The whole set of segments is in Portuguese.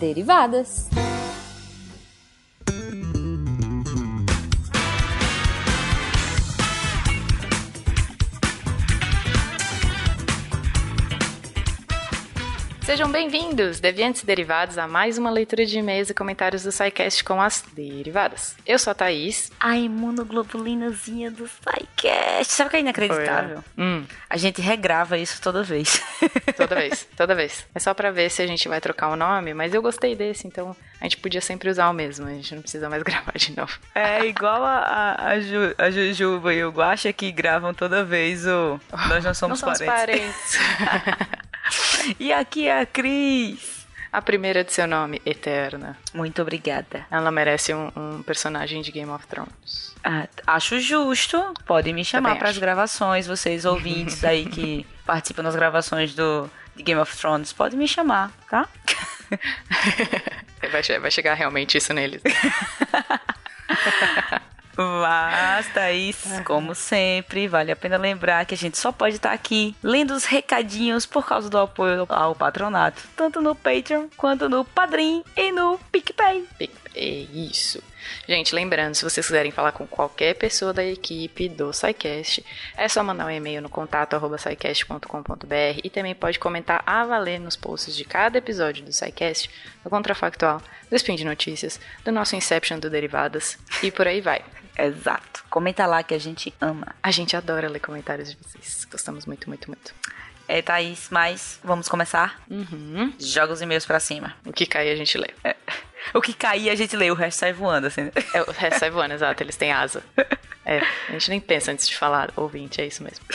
derivadas. Sejam bem-vindos, deviantes e derivados, a mais uma leitura de e-mails e comentários do SciCast com as derivadas. Eu sou a Thaís. A imunoglobulinazinha do SciCast. Sabe o que é inacreditável? Hum, A gente regrava isso toda vez. toda vez, toda vez. É só pra ver se a gente vai trocar o nome, mas eu gostei desse, então a gente podia sempre usar o mesmo, a gente não precisa mais gravar de novo. É igual a, a, a, Ju- a Jujuba e o Guaxa que gravam toda vez o Nós Não Somos, não somos Parentes. parentes. E aqui é a Cris. a primeira de seu nome, Eterna. Muito obrigada. Ela merece um, um personagem de Game of Thrones. Ah, acho justo. Podem me chamar para as gravações, vocês ouvintes aí que participam das gravações do de Game of Thrones, podem me chamar, tá? Vai, vai chegar realmente isso neles. Mas, Thaís, como sempre, vale a pena lembrar que a gente só pode estar aqui lendo os recadinhos por causa do apoio ao patronato, tanto no Patreon quanto no Padrim e no PicPay. É isso. Gente, lembrando, se vocês quiserem falar com qualquer pessoa da equipe do SciCast, é só mandar um e-mail no contato arroba e também pode comentar a valer nos posts de cada episódio do SciCast, do Contrafactual, do Spin de Notícias, do nosso Inception do Derivadas e por aí vai. Exato. Comenta lá que a gente ama. A gente adora ler comentários de vocês. Gostamos muito, muito, muito. É, Thaís, mas vamos começar? Uhum. Joga os e-mails pra cima. O que cair a gente lê. O que cair a gente lê, o resto sai voando, assim. É, o resto sai voando, exato, eles têm asa. É, a gente nem pensa antes de falar, ouvinte, é isso mesmo.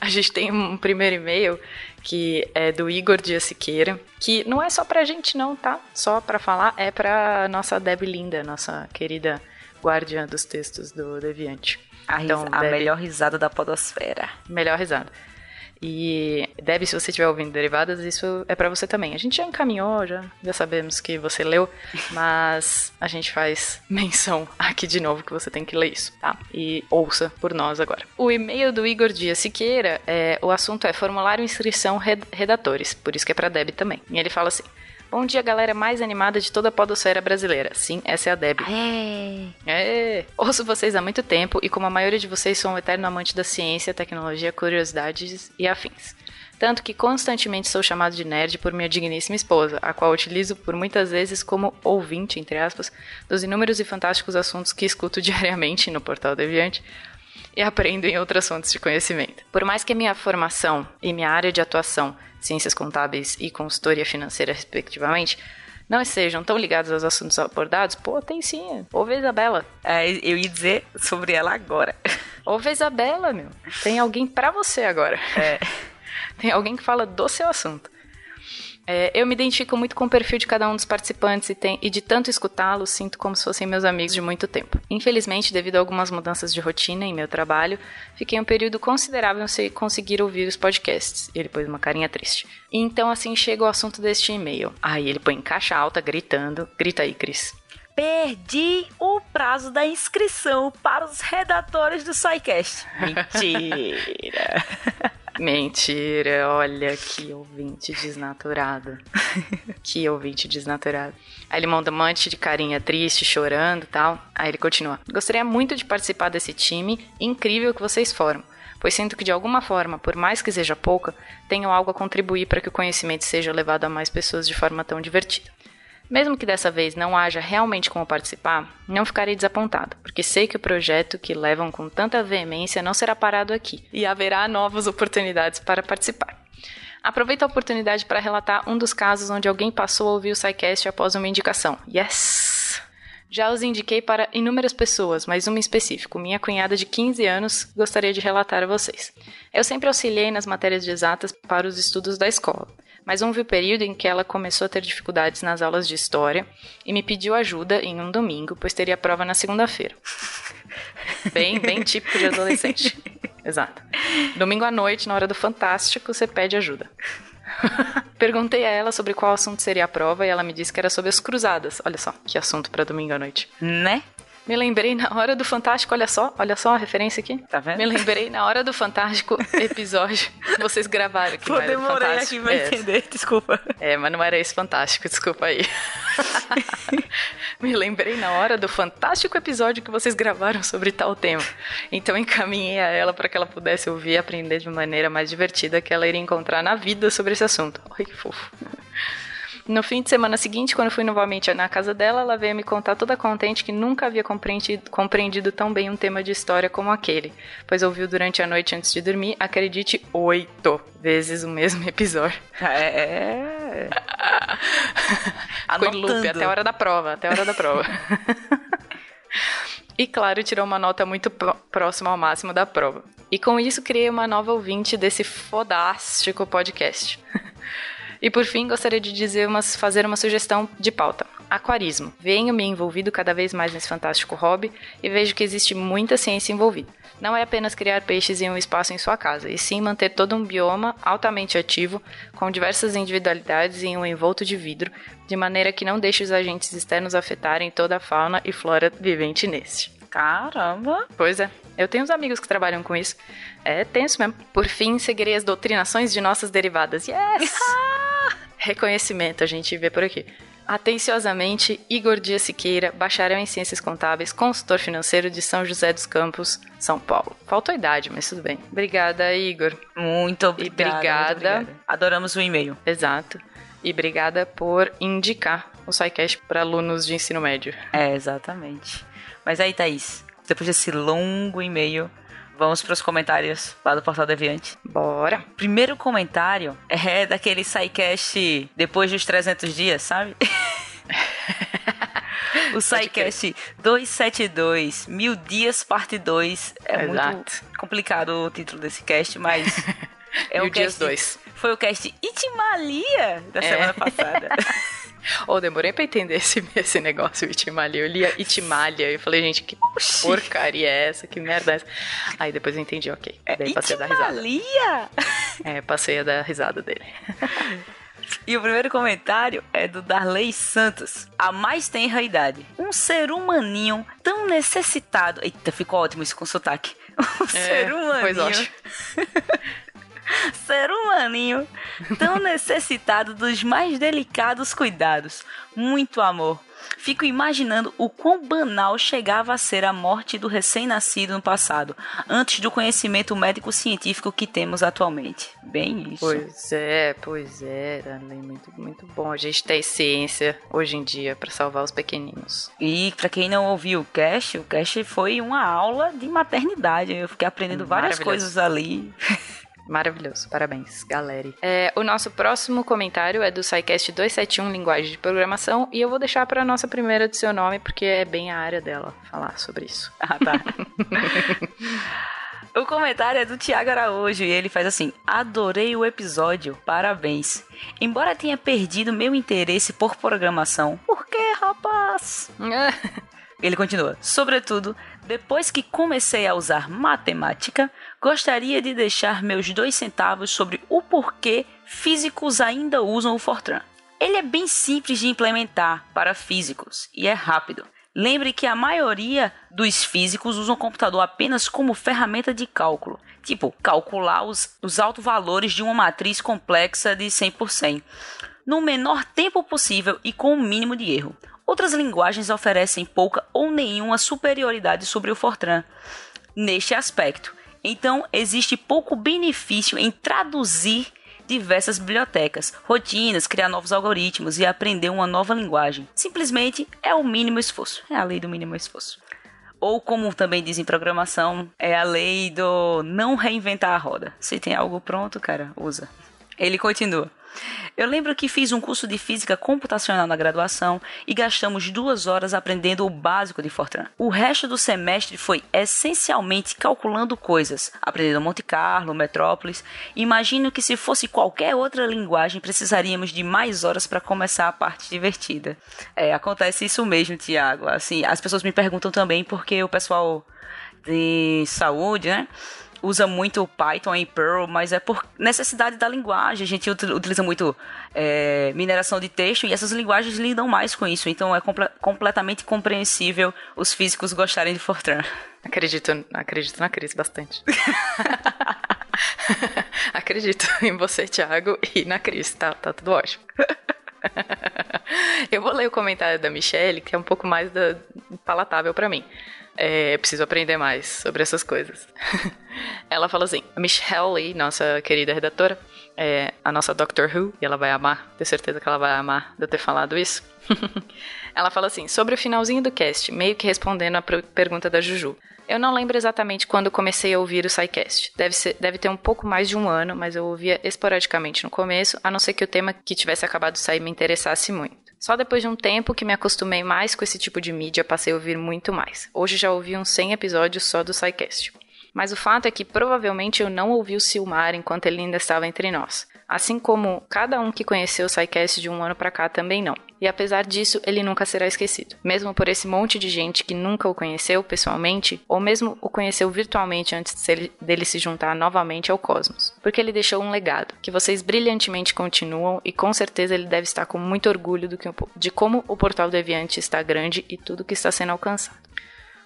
A gente tem um primeiro e-mail que é do Igor Dias Siqueira, que não é só pra gente não, tá? Só pra falar, é pra nossa Deb Linda, nossa querida guardiã dos textos do Deviante. A, Então, a Deb- melhor risada da podosfera. Melhor risada. E, Deb, se você estiver ouvindo derivadas, isso é pra você também. A gente já encaminhou, já, já sabemos que você leu, mas a gente faz menção aqui de novo que você tem que ler isso, tá? E ouça por nós agora. O e-mail do Igor Dias Siqueira, é, o assunto é formulário inscrição red- redatores, por isso que é pra Deb também. E ele fala assim: Bom dia, galera mais animada de toda a podosfera brasileira. Sim, essa é a Deb. É. É, ouço vocês há muito tempo e como a maioria de vocês sou um eterno amante da ciência, tecnologia, curiosidades e afins. Tanto que constantemente sou chamado de nerd por minha digníssima esposa, a qual utilizo por muitas vezes como ouvinte, entre aspas, dos inúmeros e fantásticos assuntos que escuto diariamente no Portal Deviante e aprendo em outras fontes de conhecimento. Por mais que a minha formação e minha área de atuação, ciências contábeis e consultoria financeira, respectivamente, não estejam tão ligados aos assuntos abordados, pô, tem sim. Ouve a Isabela. É, eu ia dizer sobre ela agora. Ouve a Isabela, meu. Tem alguém pra você agora. É. Tem alguém que fala do seu assunto. É, eu me identifico muito com o perfil de cada um dos participantes e, tem- e de tanto escutá-los, sinto como se fossem meus amigos de muito tempo. Infelizmente, devido a algumas mudanças de rotina em meu trabalho, fiquei um período considerável sem conseguir ouvir os podcasts. Ele pôs uma carinha triste. E então, assim, chega o assunto deste e-mail. Aí ele põe em caixa alta, gritando. Grita aí, Cris. Perdi o prazo da inscrição para os redatores do SciCast. Mentira. Mentira, olha que ouvinte desnaturado. que ouvinte desnaturado. Aí ele manda um monte de carinha triste, chorando tal. Aí ele continua. Gostaria muito de participar desse time incrível que vocês formam. Pois sinto que de alguma forma, por mais que seja pouca, tenho algo a contribuir para que o conhecimento seja levado a mais pessoas de forma tão divertida. Mesmo que dessa vez não haja realmente como participar, não ficarei desapontado, porque sei que o projeto que levam com tanta veemência não será parado aqui e haverá novas oportunidades para participar. Aproveito a oportunidade para relatar um dos casos onde alguém passou a ouvir o SciCast após uma indicação. Yes! Já os indiquei para inúmeras pessoas, mas uma em específico, minha cunhada de 15 anos, gostaria de relatar a vocês. Eu sempre auxiliei nas matérias de exatas para os estudos da escola, mas houve o período em que ela começou a ter dificuldades nas aulas de história e me pediu ajuda em um domingo, pois teria prova na segunda-feira. Bem, bem típico de adolescente. Exato. Domingo à noite, na hora do Fantástico, você pede ajuda. Perguntei a ela sobre qual assunto seria a prova e ela me disse que era sobre as cruzadas. Olha só, que assunto para domingo à noite. Né? Me lembrei na hora do Fantástico, olha só, olha só a referência aqui. Tá vendo? Me lembrei na hora do Fantástico episódio que vocês gravaram. Do demorei Fantástico. aqui pra É. entender, desculpa. É, mas não era esse fantástico, desculpa aí. Me lembrei na hora do fantástico episódio que vocês gravaram sobre tal tema. Então encaminhei a ela para que ela pudesse ouvir e aprender de maneira mais divertida que ela iria encontrar na vida sobre esse assunto. Ai, que fofo. No fim de semana seguinte, quando fui novamente na casa dela, ela veio me contar toda contente que nunca havia compreendido, compreendido tão bem um tema de história como aquele, pois ouviu durante a noite antes de dormir, acredite, oito vezes o mesmo episódio. É. Em loop até a hora da prova, até a hora da prova. e claro, tirou uma nota muito pró- próxima ao máximo da prova. E com isso criei uma nova ouvinte desse fodástico podcast. E por fim, gostaria de dizer umas, fazer uma sugestão de pauta. Aquarismo. Venho me envolvido cada vez mais nesse fantástico hobby e vejo que existe muita ciência envolvida. Não é apenas criar peixes em um espaço em sua casa, e sim manter todo um bioma altamente ativo, com diversas individualidades em um envolto de vidro, de maneira que não deixe os agentes externos afetarem toda a fauna e flora vivente neste. Caramba. Pois é, eu tenho uns amigos que trabalham com isso. É tenso mesmo. Por fim, seguirei as doutrinações de nossas derivadas. Yes! Reconhecimento, a gente vê por aqui. Atenciosamente, Igor Dias Siqueira, bacharel em Ciências Contábeis, consultor financeiro de São José dos Campos, São Paulo. Faltou idade, mas tudo bem. Obrigada, Igor. Muito obrigada. obrigada. muito obrigada. Adoramos o e-mail. Exato. E obrigada por indicar o SciCast para alunos de ensino médio. É, exatamente. Mas aí, Thaís, depois desse longo e-mail, vamos para os comentários lá do Portal Deviante. Bora! Primeiro comentário é daquele SciCast depois dos 300 dias, sabe? o SciCast 272, Mil Dias Parte 2. É muito Exato. complicado o título desse cast, mas... É Mil Dias cast- 2. Foi o cast Itimalia da É. semana passada. Oh, demorei pra entender esse, esse negócio, Itimalia. Eu lia Itimalia e falei, gente, que porcaria é essa? Que merda é essa? Aí depois eu entendi, ok. Daí passei a dar risada. É, passei a dar risada dele. E o primeiro comentário é do Darley Santos. A mais tenra idade. Um ser humaninho tão necessitado. Eita, ficou ótimo isso com sotaque. Um ser pois humaninho. ótimo. Ser humaninho tão necessitado dos mais delicados cuidados. Muito amor. Fico imaginando o quão banal chegava a ser a morte do recém-nascido no passado, antes do conhecimento médico-científico que temos atualmente. Bem isso. Pois é, pois é, muito, muito bom a gente ter ciência hoje em dia pra salvar os pequeninos. E pra quem não ouviu o cast, o cast foi uma aula de maternidade. Eu fiquei aprendendo várias coisas ali. Maravilhoso, parabéns, galera. É, o nosso próximo comentário é do SciCast 271, Linguagem de Programação, e eu vou deixar pra nossa primeira do seu nome, porque é bem a área dela falar sobre isso. Ah, tá. O comentário é do Tiago Araújo e ele faz assim: Adorei o episódio, parabéns. Embora tenha perdido meu interesse por programação. Por que, rapaz? Ele continua: Sobretudo, depois que comecei a usar matemática, gostaria de deixar meus dois centavos sobre o porquê físicos ainda usam o Fortran. Ele é bem simples de implementar para físicos e é rápido. Lembre que a maioria dos físicos usam o computador apenas como ferramenta de cálculo, tipo calcular os, os valores de uma matriz complexa de 100 por 100, no menor tempo possível e com o mínimo de erro. Outras linguagens oferecem pouca ou nenhuma superioridade sobre o Fortran neste aspecto. Então, existe pouco benefício em traduzir diversas bibliotecas, rotinas, criar novos algoritmos e aprender uma nova linguagem. Simplesmente é o mínimo esforço. É a lei do mínimo esforço. Ou como também diz em programação, é a lei do não reinventar a roda. Se tem algo pronto, cara, usa. Ele continua. Eu lembro que fiz um curso de física computacional na graduação e gastamos duas horas aprendendo o básico de Fortran. O resto do semestre foi essencialmente calculando coisas, aprendendo Monte Carlo, Metrópolis. Imagino que se fosse qualquer outra linguagem precisaríamos de mais horas para começar a parte divertida. É, acontece isso mesmo, Tiago. Assim, as pessoas me perguntam também porque o pessoal de saúde, né? Usa muito Python e Perl, mas é por necessidade da linguagem. A gente utiliza muito é, mineração de texto e essas linguagens lidam mais com isso. Então é comple completamente compreensível os físicos gostarem de Fortran. Acredito, acredito na Cris bastante. acredito em você, Thiago, e na Cris. Tá, tá tudo ótimo. Eu vou ler o comentário da Michelle, que é um pouco mais da, palatável para mim. É, preciso aprender mais sobre essas coisas. ela fala assim: a Michelle, nossa querida redatora, é a nossa Doctor Who, e ela vai amar, tenho certeza que ela vai amar de eu ter falado isso. ela fala assim: sobre o finalzinho do cast, meio que respondendo a pergunta da Juju. Eu não lembro exatamente quando comecei a ouvir o SciCast. Deve, ser, deve ter um pouco mais de um ano, mas eu ouvia esporadicamente no começo, a não ser que o tema que tivesse acabado de sair me interessasse muito. Só depois de um tempo que me acostumei mais com esse tipo de mídia, passei a ouvir muito mais. Hoje já ouvi uns 100 episódios só do SciCast. Mas o fato é que provavelmente eu não ouvi o Silmar enquanto ele ainda estava entre nós. Assim como cada um que conheceu o SciCast de um ano para cá também não. E apesar disso, ele nunca será esquecido. Mesmo por esse monte de gente que nunca o conheceu pessoalmente, ou mesmo o conheceu virtualmente antes dele se juntar novamente ao cosmos. Porque ele deixou um legado, que vocês brilhantemente continuam e com certeza ele deve estar com muito orgulho do que, de como o Portal Deviante está grande e tudo que está sendo alcançado.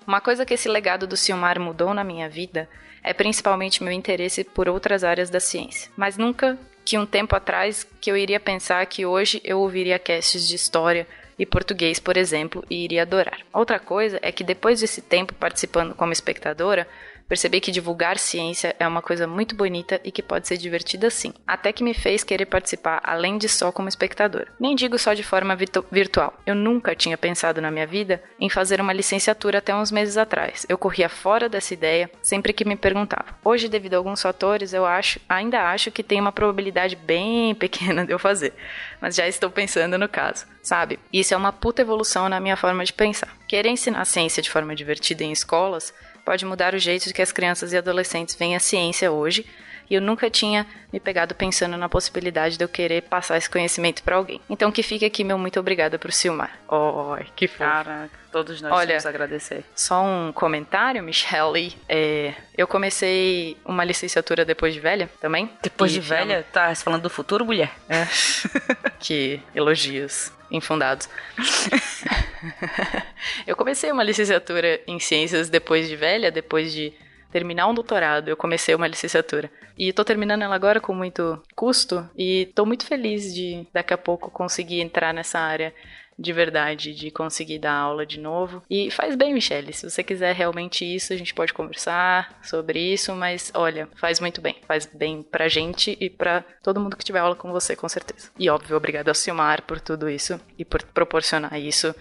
Uma coisa que esse legado do Silmar mudou na minha vida é principalmente meu interesse por outras áreas da ciência, mas nunca que um tempo atrás que eu iria pensar que hoje eu ouviria casts de história e português, por exemplo, e iria adorar. Outra coisa é que depois desse tempo participando como espectadora, Percebi que divulgar ciência é uma coisa muito bonita e que pode ser divertida sim, até que me fez querer participar além de só como espectador. Nem digo só de forma virtual. Eu nunca tinha pensado na minha vida em fazer uma licenciatura até uns meses atrás. Eu corria fora dessa ideia sempre que me perguntavam. Hoje, devido a alguns fatores, eu acho, ainda acho que tem uma probabilidade bem pequena de eu fazer, mas já estou pensando no caso, sabe? Isso é uma puta evolução na minha forma de pensar. Querer ensinar ciência de forma divertida em escolas pode mudar o jeito que as crianças e adolescentes veem a ciência hoje, e eu nunca tinha me pegado pensando na possibilidade de eu querer passar esse conhecimento para alguém. Então que fique aqui meu muito obrigada pro Silmar. Oh, que fofo. Caraca, todos nós Olha, temos agradecer. Só um comentário, Michelle. É, eu comecei uma licenciatura depois de velha também. Depois de velha? Tá falando do futuro, mulher? É. que elogios infundados. eu comecei uma licenciatura em ciências depois de velha, depois de terminar um doutorado. Eu comecei uma licenciatura. E tô terminando ela agora com muito custo e tô muito feliz de daqui a pouco conseguir entrar nessa área de verdade, de conseguir dar aula de novo. E faz bem, Michelle. Se você quiser realmente isso, a gente pode conversar sobre isso, mas olha, faz muito bem. Faz bem pra gente e pra todo mundo que tiver aula com você, com certeza. E óbvio, obrigado ao Silmar por tudo isso e por proporcionar isso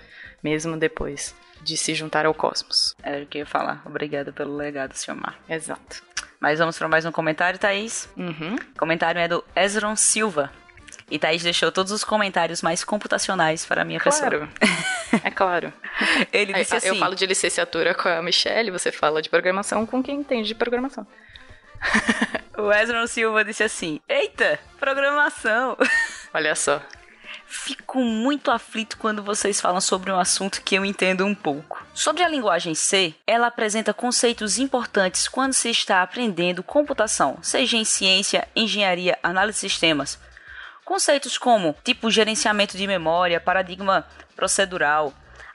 mesmo depois de se juntar ao cosmos. Era o que eu ia falar. Obrigada pelo legado, Silmar. Exato. Mas vamos para mais um comentário, Thaís. Uhum. O comentário é do Ezron Silva. E Thaís deixou todos os comentários mais computacionais para a minha claro. pessoa. É claro. Ele disse assim... Eu falo de licenciatura com a Michelle, você fala de programação com quem entende de programação. o Ezra Silva disse assim: Eita, programação! Olha só. Fico muito aflito quando vocês falam sobre um assunto que eu entendo um pouco. Sobre a linguagem C, ela apresenta conceitos importantes quando se está aprendendo computação, seja em ciência, engenharia, análise de sistemas, Conceitos como tipo gerenciamento de memória, paradigma procedural.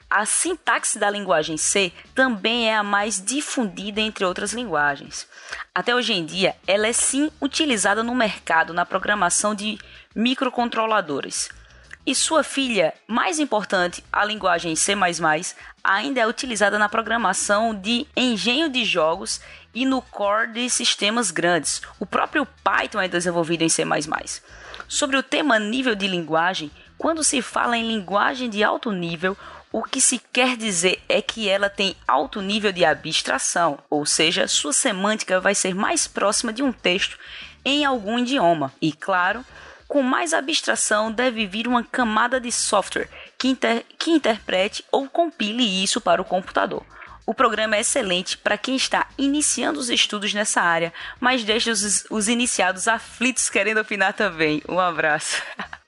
A sintaxe da linguagem C também é a mais difundida entre outras linguagens. Até hoje em dia, ela é sim utilizada no mercado na programação de microcontroladores. E sua filha mais importante, a linguagem C++, ainda é utilizada na programação de engenho de jogos e no core de sistemas grandes. O próprio Python é desenvolvido em C++. Sobre o tema nível de linguagem, quando se fala em linguagem de alto nível, o que se quer dizer é que ela tem alto nível de abstração, ou seja, sua semântica vai ser mais próxima de um texto em algum idioma. E claro, com mais abstração deve vir uma camada de software que, inter que interprete ou compile isso para o computador. O programa é excelente para quem está iniciando os estudos nessa área, mas deixa os, os iniciados aflitos querendo opinar também. Um abraço.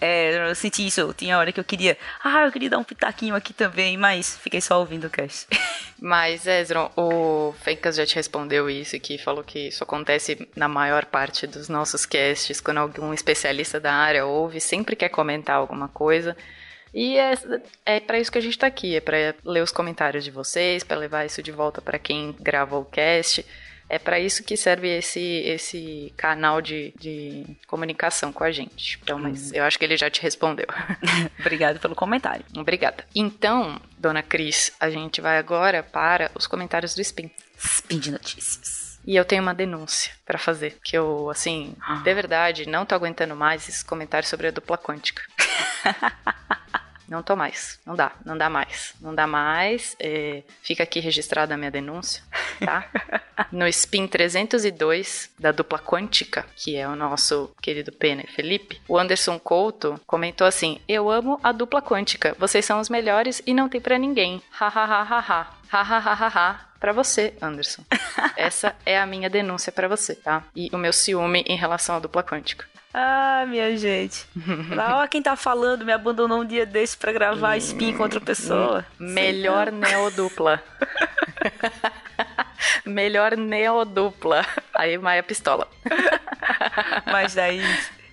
É, eu senti isso, tinha hora que eu queria. Ah, eu queria dar um pitaquinho aqui também, mas fiquei só ouvindo o cast. Mas, Ezron, o Fencas já te respondeu isso, que falou que isso acontece na maior parte dos nossos casts, quando algum especialista da área ouve, sempre quer comentar alguma coisa. E é, é para isso que a gente tá aqui, é para ler os comentários de vocês, para levar isso de volta para quem gravou o cast. É para isso que serve esse, esse canal de, de comunicação com a gente. Então, mas uhum. eu acho que ele já te respondeu. Obrigado pelo comentário. Obrigada. Então, dona Cris, a gente vai agora para os comentários do Spin. Spin de notícias. E eu tenho uma denúncia para fazer, que eu, assim, ah. de verdade, não tô aguentando mais esses comentários sobre a dupla quântica. Não tô mais. Não dá. Não dá mais. Não dá mais. É, fica aqui registrada a minha denúncia, tá? no Spin 302 da dupla quântica, que é o nosso querido Pena e Felipe, o Anderson Couto comentou assim: Eu amo a dupla quântica. Vocês são os melhores e não tem para ninguém. Ha ha ha ha ha. Ha ha ha ha ha para você, Anderson. Essa é a minha denúncia para você, tá? E o meu ciúme em relação à dupla quântica. Ah, minha gente. Ó, quem tá falando me abandonou um dia desse pra gravar spin com outra pessoa. Melhor neodupla. Melhor neodupla. Aí Maia pistola. Mas daí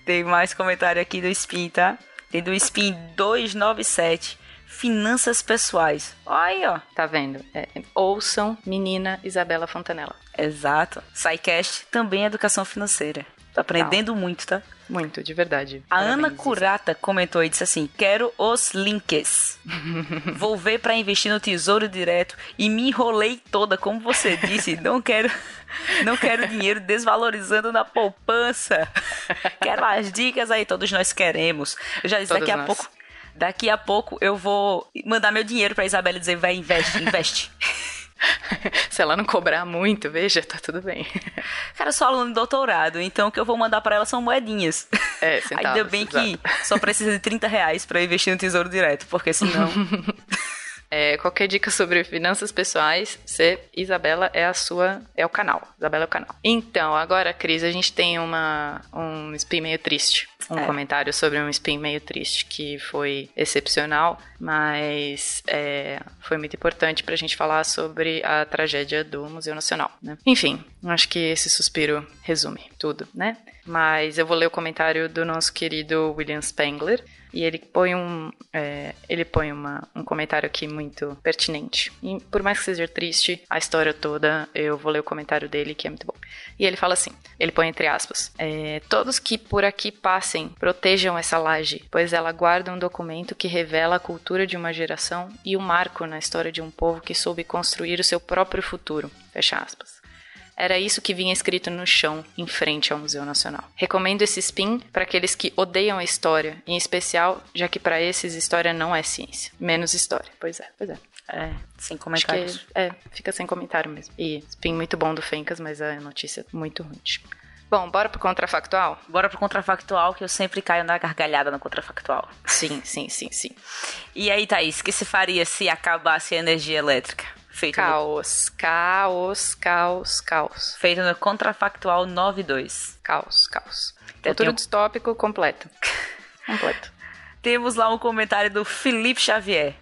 tem mais comentário aqui do spin, tá? Tem do spin 297. Finanças pessoais. Olha aí, ó. Tá vendo? É, ouçam menina Isabela Fontanella. Exato. SciCast também é educação financeira. Tô aprendendo muito, tá? Muito, de verdade. A Parabéns, Ana Curata comentou e disse assim: Quero os links. Vou ver para investir no Tesouro Direto e me enrolei toda, como você disse. Não quero, não quero dinheiro desvalorizando na poupança. Quero as dicas aí, todos nós queremos. Eu já disse todos daqui nós. a pouco. Daqui a pouco eu vou mandar meu dinheiro pra Isabela dizer: vai, investe, investe. Se ela não cobrar muito, veja, tá tudo bem. Cara, eu sou aluno de doutorado, então o que eu vou mandar para ela são moedinhas. É, centavos, Ainda bem exato. que só precisa de 30 reais pra investir no tesouro direto, porque senão. É, qualquer dica sobre finanças pessoais, você, Isabela, é a sua, é o canal. Isabela é o canal. Então, agora, Cris, a gente tem uma, um spin meio triste. Um é. comentário sobre um spin meio triste que foi excepcional, mas é, foi muito importante pra gente falar sobre a tragédia do Museu Nacional, né? Enfim, acho que esse suspiro resume tudo, né? Mas eu vou ler o comentário do nosso querido William Spengler, e ele põe um, é, ele põe uma, um comentário aqui muito pertinente. E por mais que seja triste a história toda, eu vou ler o comentário dele que é muito bom. E ele fala assim, ele põe entre aspas, é, todos que por aqui passem protejam essa laje, pois ela guarda um documento que revela a cultura de uma geração e um marco na história de um povo que soube construir o seu próprio futuro. Fecha aspas. Era isso que vinha escrito no chão, em frente ao Museu Nacional. Recomendo esse spin para aqueles que odeiam a história, em especial, já que para esses história não é ciência. Menos história. Pois é, pois é. É, sem comentários. Que, é, fica sem comentário mesmo. E spin muito bom do Fencas, mas a notícia muito ruim. Bom, bora pro contrafactual? Bora pro contrafactual, que eu sempre caio na gargalhada no contrafactual. Sim, sim, sim, sim. E aí, Thaís, o que se faria se acabasse a energia elétrica? Feito caos, no... caos, caos, caos. Feito no Contrafactual 92. Caos, caos. Futuro tenho... distópico completo. completo. Temos lá um comentário do Felipe Xavier.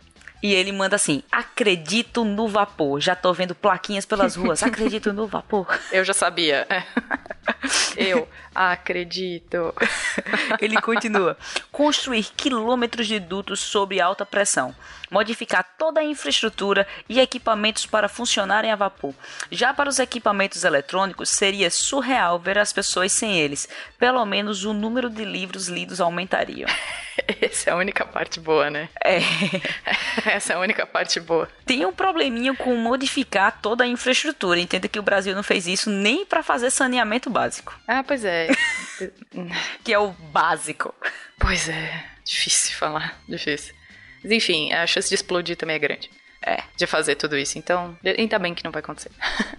E ele manda assim: Acredito no vapor. Já tô vendo plaquinhas pelas ruas. Acredito no vapor. Eu já sabia. Eu acredito. ele continua: Construir quilômetros de dutos sob alta pressão modificar toda a infraestrutura e equipamentos para funcionarem a vapor. Já para os equipamentos eletrônicos, seria surreal ver as pessoas sem eles. Pelo menos o número de livros lidos aumentaria. Essa é a única parte boa, né? É. Essa é a única parte boa. Tem um probleminha com modificar toda a infraestrutura. Entenda que o Brasil não fez isso nem para fazer saneamento básico. Ah, pois é. que é o básico. Pois é. Difícil falar. Difícil. Mas enfim, a chance de explodir também é grande. É, de fazer tudo isso. Então, ainda bem que não vai acontecer.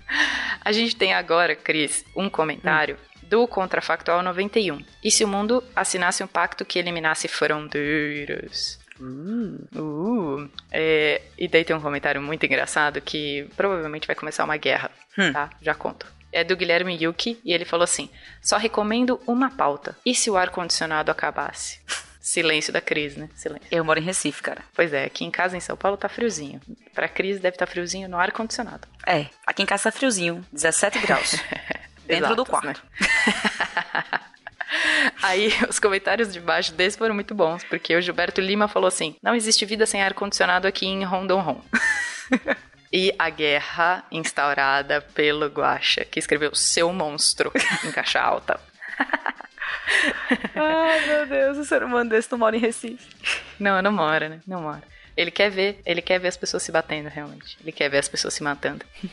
a gente tem agora, Cris, um comentário hum. do Contrafactual 91. E se o mundo assinasse um pacto que eliminasse fronteiras? Uh, uh. É, e daí tem um comentário muito engraçado que provavelmente vai começar uma guerra, hum. tá? Já conto. É do Guilherme Yuki e ele falou assim: só recomendo uma pauta. E se o ar-condicionado acabasse? Silêncio da Cris, né? Silêncio. Eu moro em Recife, cara. Pois é, aqui em casa em São Paulo tá friozinho. Pra Cris deve estar tá friozinho no ar-condicionado. É, aqui em casa tá friozinho, 17 graus. dentro do quarto. Né? Aí os comentários de baixo desse foram muito bons, porque o Gilberto Lima falou assim: não existe vida sem ar-condicionado aqui em Rondon E a guerra instaurada pelo Guacha, que escreveu Seu Monstro em caixa alta. Ai, meu Deus, o ser humano desse não mora em Recife. Não, não mora, né? Não mora. Ele quer ver, ele quer ver as pessoas se batendo, realmente. Ele quer ver as pessoas se matando.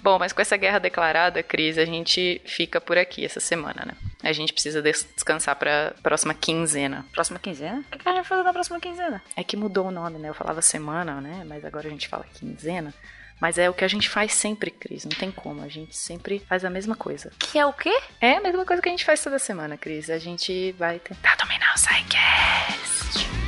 Bom, mas com essa guerra declarada, Cris, a gente fica por aqui essa semana, né? A gente precisa descansar pra próxima quinzena. Próxima quinzena? O que a gente vai fazer na próxima quinzena? É que mudou o nome, né? Eu falava semana, né? Mas agora a gente fala quinzena. Mas é o que a gente faz sempre, Cris. Não tem como. A gente sempre faz a mesma coisa. Que é o quê? É a mesma coisa que a gente faz toda semana, Cris. A gente vai tentar dominar o Psycast.